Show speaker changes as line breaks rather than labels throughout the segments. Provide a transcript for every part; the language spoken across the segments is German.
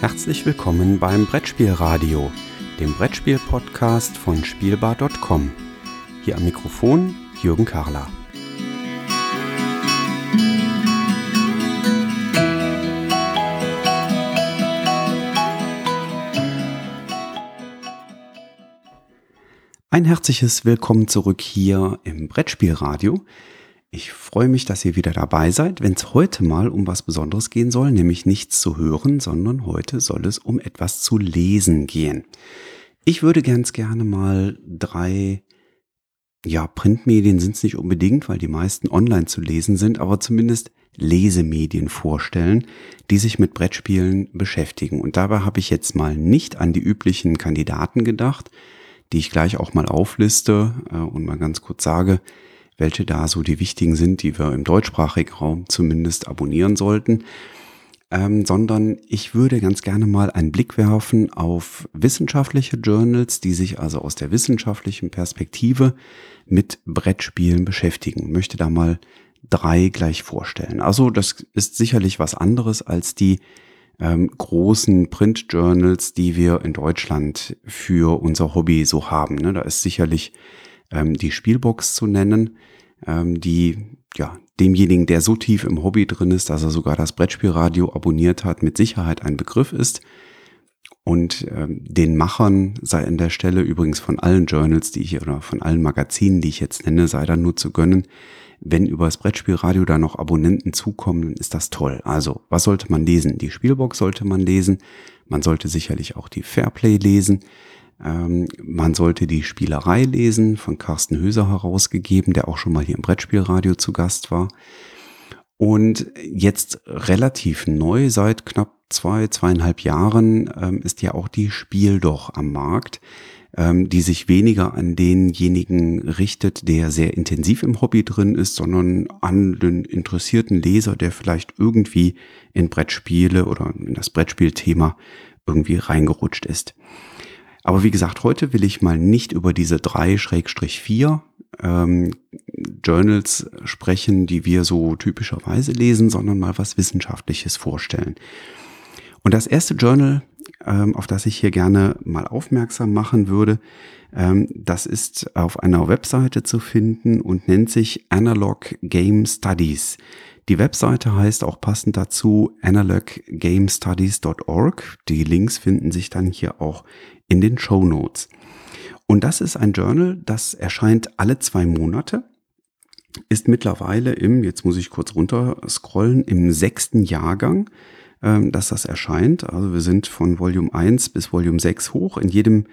Herzlich willkommen beim Brettspielradio, dem Brettspiel-Podcast von Spielbar.com. Hier am Mikrofon Jürgen Karler. Ein herzliches Willkommen zurück hier im Brettspielradio. Ich freue mich, dass ihr wieder dabei seid, wenn es heute mal um was Besonderes gehen soll, nämlich nichts zu hören, sondern heute soll es um etwas zu lesen gehen. Ich würde ganz gerne mal drei, ja, Printmedien sind es nicht unbedingt, weil die meisten online zu lesen sind, aber zumindest Lesemedien vorstellen, die sich mit Brettspielen beschäftigen. Und dabei habe ich jetzt mal nicht an die üblichen Kandidaten gedacht, die ich gleich auch mal aufliste äh, und mal ganz kurz sage, welche da so die wichtigen sind, die wir im deutschsprachigen Raum zumindest abonnieren sollten, ähm, sondern ich würde ganz gerne mal einen Blick werfen auf wissenschaftliche Journals, die sich also aus der wissenschaftlichen Perspektive mit Brettspielen beschäftigen. möchte da mal drei gleich vorstellen. Also das ist sicherlich was anderes als die ähm, großen Print-Journals, die wir in Deutschland für unser Hobby so haben. Ne? Da ist sicherlich ähm, die Spielbox zu nennen, ähm, die ja demjenigen, der so tief im Hobby drin ist, dass er sogar das Brettspielradio abonniert hat, mit Sicherheit ein Begriff ist. Und ähm, den Machern sei an der Stelle übrigens von allen Journals, die ich oder von allen Magazinen, die ich jetzt nenne, sei dann nur zu gönnen. Wenn über das Brettspielradio da noch Abonnenten zukommen, ist das toll. Also, was sollte man lesen? Die Spielbox sollte man lesen. Man sollte sicherlich auch die Fairplay lesen. Ähm, man sollte die Spielerei lesen, von Carsten Höser herausgegeben, der auch schon mal hier im Brettspielradio zu Gast war. Und jetzt relativ neu, seit knapp zwei, zweieinhalb Jahren, ähm, ist ja auch die Spiel doch am Markt, ähm, die sich weniger an denjenigen richtet, der sehr intensiv im Hobby drin ist, sondern an den interessierten Leser, der vielleicht irgendwie in Brettspiele oder in das Brettspielthema irgendwie reingerutscht ist. Aber wie gesagt, heute will ich mal nicht über diese drei Schrägstrich vier ähm, Journals sprechen, die wir so typischerweise lesen, sondern mal was Wissenschaftliches vorstellen. Und das erste Journal, ähm, auf das ich hier gerne mal aufmerksam machen würde, ähm, das ist auf einer Webseite zu finden und nennt sich Analog Game Studies. Die Webseite heißt auch passend dazu analoggamestudies.org. Die Links finden sich dann hier auch in den Show Notes. Und das ist ein Journal, das erscheint alle zwei Monate, ist mittlerweile im, jetzt muss ich kurz runter scrollen, im sechsten Jahrgang, ähm, dass das erscheint. Also wir sind von Volume 1 bis Volume 6 hoch. In jedem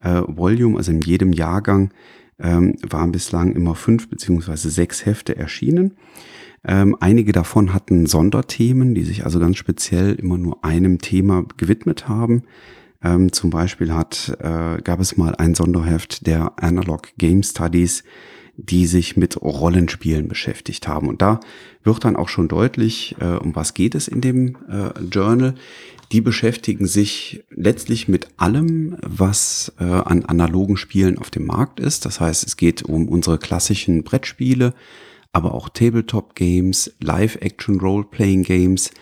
äh, Volume, also in jedem Jahrgang, ähm, waren bislang immer fünf beziehungsweise sechs Hefte erschienen. Ähm, einige davon hatten Sonderthemen, die sich also ganz speziell immer nur einem Thema gewidmet haben. Ähm, zum Beispiel hat, äh, gab es mal ein Sonderheft der Analog Game Studies, die sich mit Rollenspielen beschäftigt haben. Und da wird dann auch schon deutlich, äh, um was geht es in dem äh, Journal. Die beschäftigen sich letztlich mit allem, was äh, an analogen Spielen auf dem Markt ist. Das heißt, es geht um unsere klassischen Brettspiele, aber auch Tabletop-Games, Live-Action-Role-Playing-Games,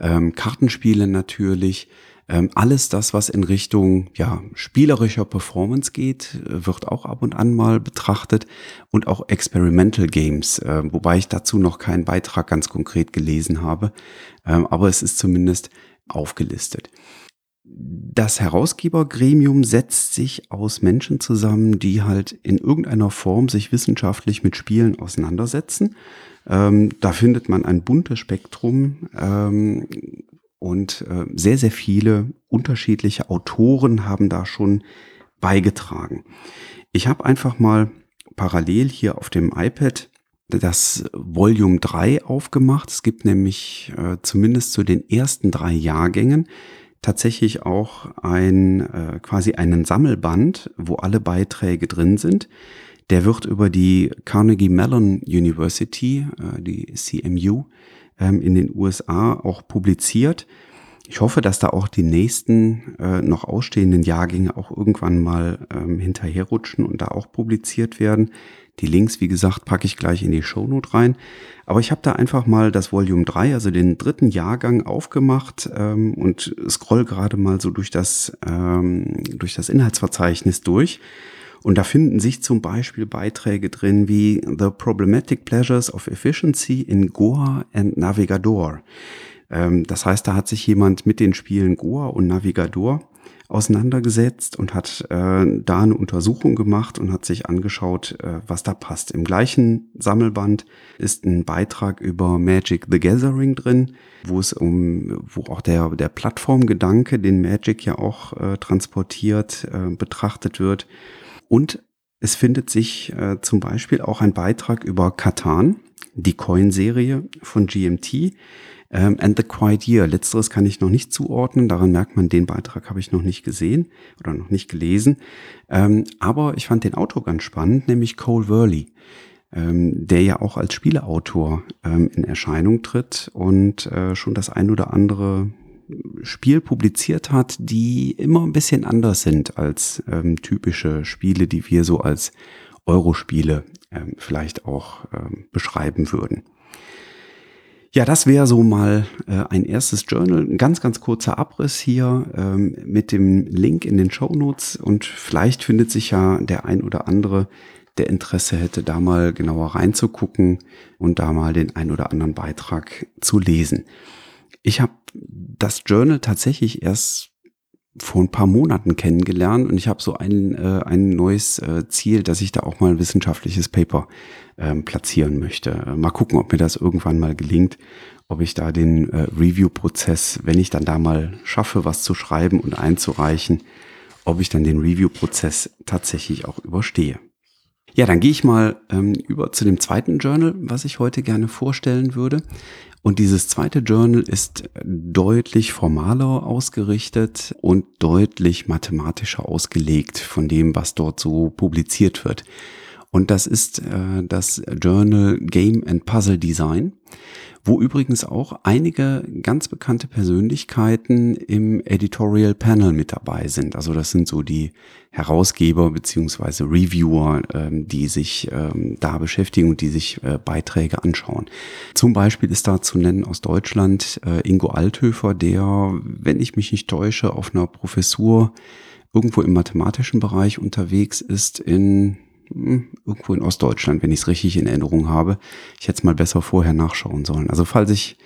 ähm, Kartenspiele natürlich, ähm, alles das, was in Richtung ja, spielerischer Performance geht, äh, wird auch ab und an mal betrachtet. Und auch Experimental Games, äh, wobei ich dazu noch keinen Beitrag ganz konkret gelesen habe, ähm, aber es ist zumindest aufgelistet. Das Herausgebergremium setzt sich aus Menschen zusammen, die halt in irgendeiner Form sich wissenschaftlich mit Spielen auseinandersetzen. Ähm, da findet man ein buntes Spektrum ähm, und äh, sehr, sehr viele unterschiedliche Autoren haben da schon beigetragen. Ich habe einfach mal parallel hier auf dem iPad das Volume 3 aufgemacht. Es gibt nämlich äh, zumindest zu den ersten drei Jahrgängen tatsächlich auch ein äh, quasi einen Sammelband, wo alle Beiträge drin sind. Der wird über die Carnegie Mellon University, äh, die CMU, ähm, in den USA auch publiziert. Ich hoffe, dass da auch die nächsten äh, noch ausstehenden Jahrgänge auch irgendwann mal ähm, hinterherrutschen und da auch publiziert werden. Die Links, wie gesagt, packe ich gleich in die Shownote rein. Aber ich habe da einfach mal das Volume 3, also den dritten Jahrgang, aufgemacht ähm, und scroll gerade mal so durch das, ähm, durch das Inhaltsverzeichnis durch. Und da finden sich zum Beispiel Beiträge drin wie The Problematic Pleasures of Efficiency in Goa and Navigador. Ähm, das heißt, da hat sich jemand mit den Spielen Goa und Navigador auseinandergesetzt und hat äh, da eine Untersuchung gemacht und hat sich angeschaut, äh, was da passt. Im gleichen Sammelband ist ein Beitrag über Magic the Gathering drin, wo es um, wo auch der, der Plattformgedanke, den Magic ja auch äh, transportiert, äh, betrachtet wird. Und es findet sich äh, zum Beispiel auch ein Beitrag über Katan, die Coin-Serie von GMT, ähm, and the Quiet Year. Letzteres kann ich noch nicht zuordnen. Daran merkt man, den Beitrag habe ich noch nicht gesehen oder noch nicht gelesen. Ähm, aber ich fand den Autor ganz spannend, nämlich Cole Worley, ähm, der ja auch als Spieleautor ähm, in Erscheinung tritt und äh, schon das ein oder andere Spiel publiziert hat, die immer ein bisschen anders sind als ähm, typische Spiele, die wir so als Eurospiele ähm, vielleicht auch ähm, beschreiben würden. Ja, das wäre so mal äh, ein erstes Journal. Ein ganz, ganz kurzer Abriss hier ähm, mit dem Link in den Show Notes und vielleicht findet sich ja der ein oder andere, der Interesse hätte, da mal genauer reinzugucken und da mal den ein oder anderen Beitrag zu lesen. Ich habe das Journal tatsächlich erst vor ein paar Monaten kennengelernt und ich habe so ein, äh, ein neues äh, Ziel, dass ich da auch mal ein wissenschaftliches Paper ähm, platzieren möchte. Äh, mal gucken, ob mir das irgendwann mal gelingt, ob ich da den äh, Review-Prozess, wenn ich dann da mal schaffe, was zu schreiben und einzureichen, ob ich dann den Review-Prozess tatsächlich auch überstehe. Ja, dann gehe ich mal ähm, über zu dem zweiten Journal, was ich heute gerne vorstellen würde. Und dieses zweite Journal ist deutlich formaler ausgerichtet und deutlich mathematischer ausgelegt von dem, was dort so publiziert wird. Und das ist äh, das Journal Game and Puzzle Design wo übrigens auch einige ganz bekannte Persönlichkeiten im Editorial Panel mit dabei sind. Also das sind so die Herausgeber beziehungsweise Reviewer, ähm, die sich ähm, da beschäftigen und die sich äh, Beiträge anschauen. Zum Beispiel ist da zu nennen aus Deutschland äh, Ingo Althöfer, der, wenn ich mich nicht täusche, auf einer Professur irgendwo im mathematischen Bereich unterwegs ist in irgendwo in Ostdeutschland, wenn ich es richtig in Erinnerung habe. Ich hätte es mal besser vorher nachschauen sollen. Also falls ich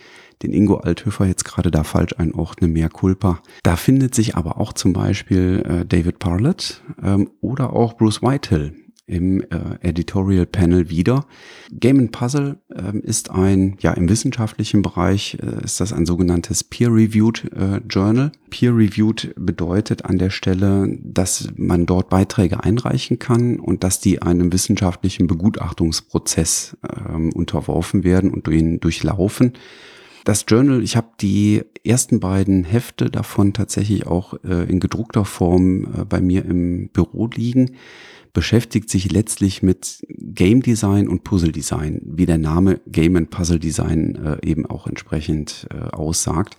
den Ingo Althöfer jetzt gerade da falsch einordne, mehr Culpa. Da findet sich aber auch zum Beispiel äh, David Parlett ähm, oder auch Bruce Whitehill im äh, Editorial Panel wieder. Game and Puzzle äh, ist ein, ja, im wissenschaftlichen Bereich äh, ist das ein sogenanntes Peer-Reviewed äh, Journal. Peer-Reviewed bedeutet an der Stelle, dass man dort Beiträge einreichen kann und dass die einem wissenschaftlichen Begutachtungsprozess ähm, unterworfen werden und durch, durchlaufen. Das Journal, ich habe die ersten beiden Hefte davon tatsächlich auch äh, in gedruckter Form äh, bei mir im Büro liegen. Beschäftigt sich letztlich mit Game Design und Puzzle Design, wie der Name Game and Puzzle Design äh, eben auch entsprechend äh, aussagt.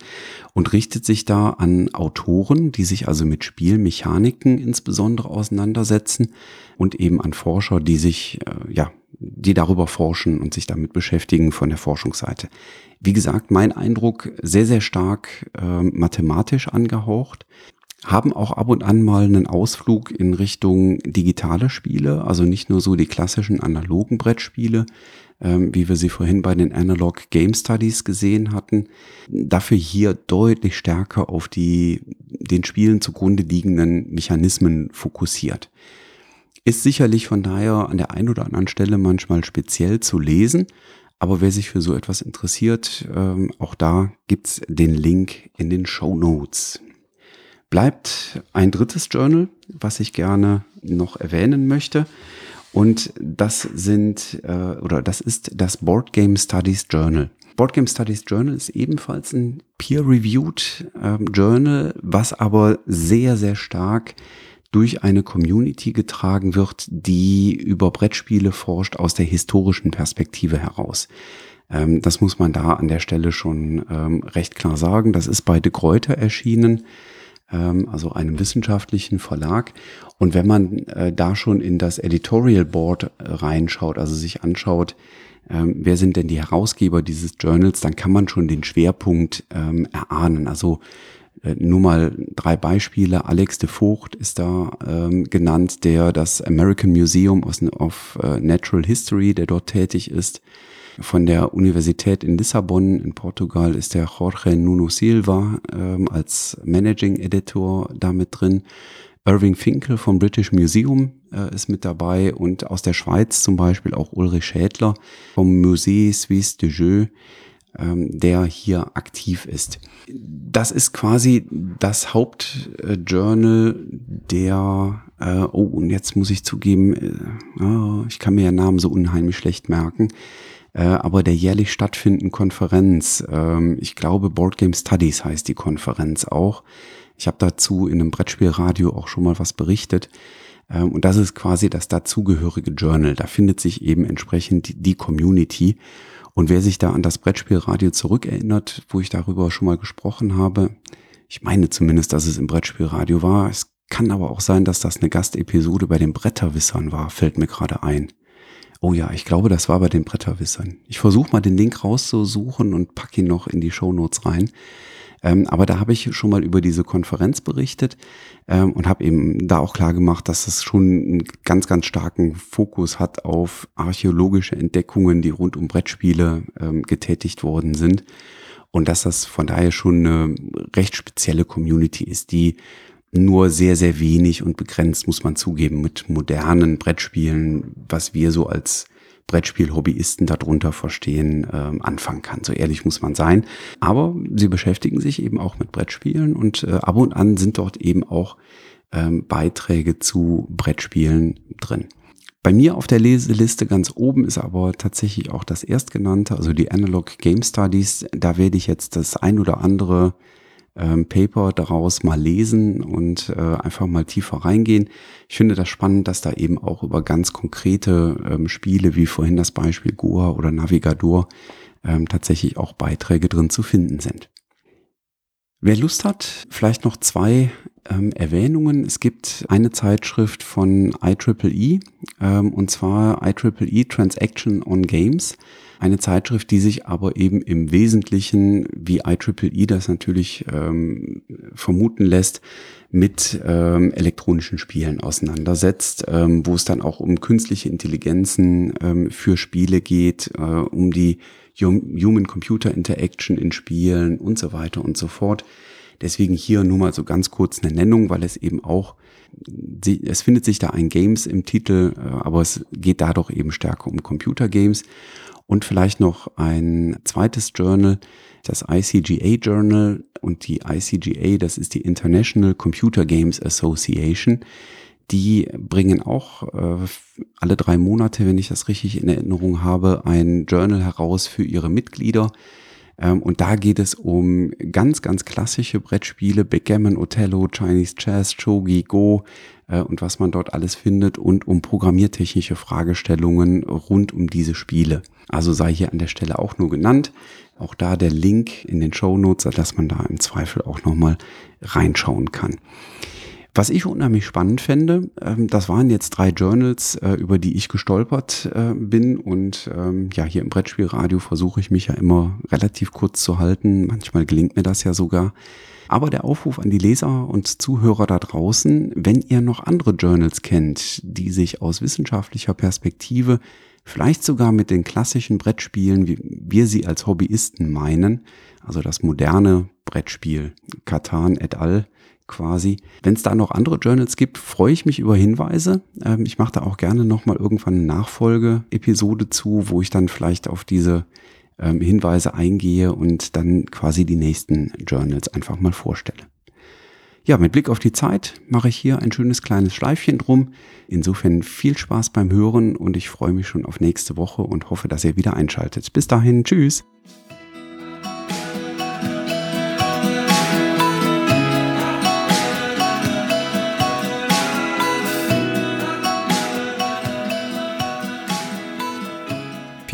Und richtet sich da an Autoren, die sich also mit Spielmechaniken insbesondere auseinandersetzen und eben an Forscher, die sich äh, ja, die darüber forschen und sich damit beschäftigen von der Forschungsseite. Wie gesagt, mein Eindruck sehr, sehr stark äh, mathematisch angehaucht haben auch ab und an mal einen Ausflug in Richtung digitale Spiele, also nicht nur so die klassischen analogen Brettspiele, ähm, wie wir sie vorhin bei den Analog Game Studies gesehen hatten, dafür hier deutlich stärker auf die den Spielen zugrunde liegenden Mechanismen fokussiert. Ist sicherlich von daher an der einen oder anderen Stelle manchmal speziell zu lesen, aber wer sich für so etwas interessiert, ähm, auch da gibt's den Link in den Show Notes bleibt ein drittes Journal, was ich gerne noch erwähnen möchte. Und das sind äh, oder das ist das Board Game Studies Journal. Board Game Studies Journal ist ebenfalls ein peer-reviewed äh, Journal, was aber sehr, sehr stark durch eine Community getragen wird, die über Brettspiele forscht aus der historischen Perspektive heraus. Ähm, das muss man da an der Stelle schon ähm, recht klar sagen. Das ist bei De Gruyter erschienen, ähm, also einem wissenschaftlichen Verlag. Und wenn man äh, da schon in das Editorial Board äh, reinschaut, also sich anschaut, ähm, wer sind denn die Herausgeber dieses Journals, dann kann man schon den Schwerpunkt ähm, erahnen. Also nur mal drei Beispiele. Alex de Vogt ist da ähm, genannt, der das American Museum of uh, Natural History, der dort tätig ist. Von der Universität in Lissabon in Portugal ist der Jorge Nuno Silva ähm, als Managing Editor da mit drin. Irving Finkel vom British Museum äh, ist mit dabei und aus der Schweiz zum Beispiel auch Ulrich Schädler vom Musée Suisse de Jeux der hier aktiv ist. Das ist quasi das Hauptjournal der, äh, oh, und jetzt muss ich zugeben, äh, oh, ich kann mir ja Namen so unheimlich schlecht merken, äh, aber der jährlich stattfindenden Konferenz, ähm, ich glaube Board Game Studies heißt die Konferenz auch. Ich habe dazu in einem Brettspielradio auch schon mal was berichtet. Ähm, und das ist quasi das dazugehörige Journal. Da findet sich eben entsprechend die Community. Und wer sich da an das Brettspielradio zurückerinnert, wo ich darüber schon mal gesprochen habe, ich meine zumindest, dass es im Brettspielradio war. Es kann aber auch sein, dass das eine Gastepisode bei den Bretterwissern war, fällt mir gerade ein. Oh ja, ich glaube, das war bei den Bretterwissern. Ich versuche mal den Link rauszusuchen und pack ihn noch in die Shownotes rein. Ähm, aber da habe ich schon mal über diese Konferenz berichtet ähm, und habe eben da auch klar gemacht, dass es schon einen ganz, ganz starken Fokus hat auf archäologische Entdeckungen, die rund um Brettspiele ähm, getätigt worden sind. Und dass das von daher schon eine recht spezielle Community ist, die nur sehr, sehr wenig und begrenzt, muss man zugeben, mit modernen Brettspielen, was wir so als Brettspiel-Hobbyisten darunter verstehen, ähm, anfangen kann. So ehrlich muss man sein. Aber sie beschäftigen sich eben auch mit Brettspielen und äh, ab und an sind dort eben auch ähm, Beiträge zu Brettspielen drin. Bei mir auf der Leseliste ganz oben ist aber tatsächlich auch das erstgenannte, also die Analog Game Studies. Da werde ich jetzt das ein oder andere ähm, Paper daraus mal lesen und äh, einfach mal tiefer reingehen. Ich finde das spannend, dass da eben auch über ganz konkrete ähm, Spiele, wie vorhin das Beispiel Goa oder Navigador, ähm, tatsächlich auch Beiträge drin zu finden sind. Wer Lust hat, vielleicht noch zwei ähm, Erwähnungen. Es gibt eine Zeitschrift von IEEE, ähm, und zwar IEEE Transaction on Games. Eine Zeitschrift, die sich aber eben im Wesentlichen, wie IEEE das natürlich ähm, vermuten lässt, mit ähm, elektronischen Spielen auseinandersetzt, ähm, wo es dann auch um künstliche Intelligenzen ähm, für Spiele geht, äh, um die Human-Computer Interaction in Spielen und so weiter und so fort. Deswegen hier nur mal so ganz kurz eine Nennung, weil es eben auch, es findet sich da ein Games im Titel, äh, aber es geht da doch eben stärker um Computer Games. Und vielleicht noch ein zweites Journal, das ICGA Journal und die ICGA, das ist die International Computer Games Association. Die bringen auch äh, alle drei Monate, wenn ich das richtig in Erinnerung habe, ein Journal heraus für ihre Mitglieder. Ähm, und da geht es um ganz, ganz klassische Brettspiele, Backgammon, Othello, Chinese Chess, Shogi, Go äh, und was man dort alles findet und um programmiertechnische Fragestellungen rund um diese Spiele. Also sei hier an der Stelle auch nur genannt. Auch da der Link in den Show Notes, dass man da im Zweifel auch nochmal reinschauen kann. Was ich unheimlich spannend fände, ähm, das waren jetzt drei Journals, äh, über die ich gestolpert äh, bin. Und ähm, ja, hier im Brettspielradio versuche ich mich ja immer relativ kurz zu halten. Manchmal gelingt mir das ja sogar. Aber der Aufruf an die Leser und Zuhörer da draußen, wenn ihr noch andere Journals kennt, die sich aus wissenschaftlicher Perspektive, vielleicht sogar mit den klassischen Brettspielen, wie wir sie als Hobbyisten meinen, also das moderne Brettspiel, Katan et al., quasi. Wenn es da noch andere Journals gibt, freue ich mich über Hinweise. Ähm, ich mache da auch gerne nochmal irgendwann eine Nachfolge-Episode zu, wo ich dann vielleicht auf diese ähm, Hinweise eingehe und dann quasi die nächsten Journals einfach mal vorstelle. Ja, mit Blick auf die Zeit mache ich hier ein schönes kleines Schleifchen drum. Insofern viel Spaß beim Hören und ich freue mich schon auf nächste Woche und hoffe, dass ihr wieder einschaltet. Bis dahin, tschüss.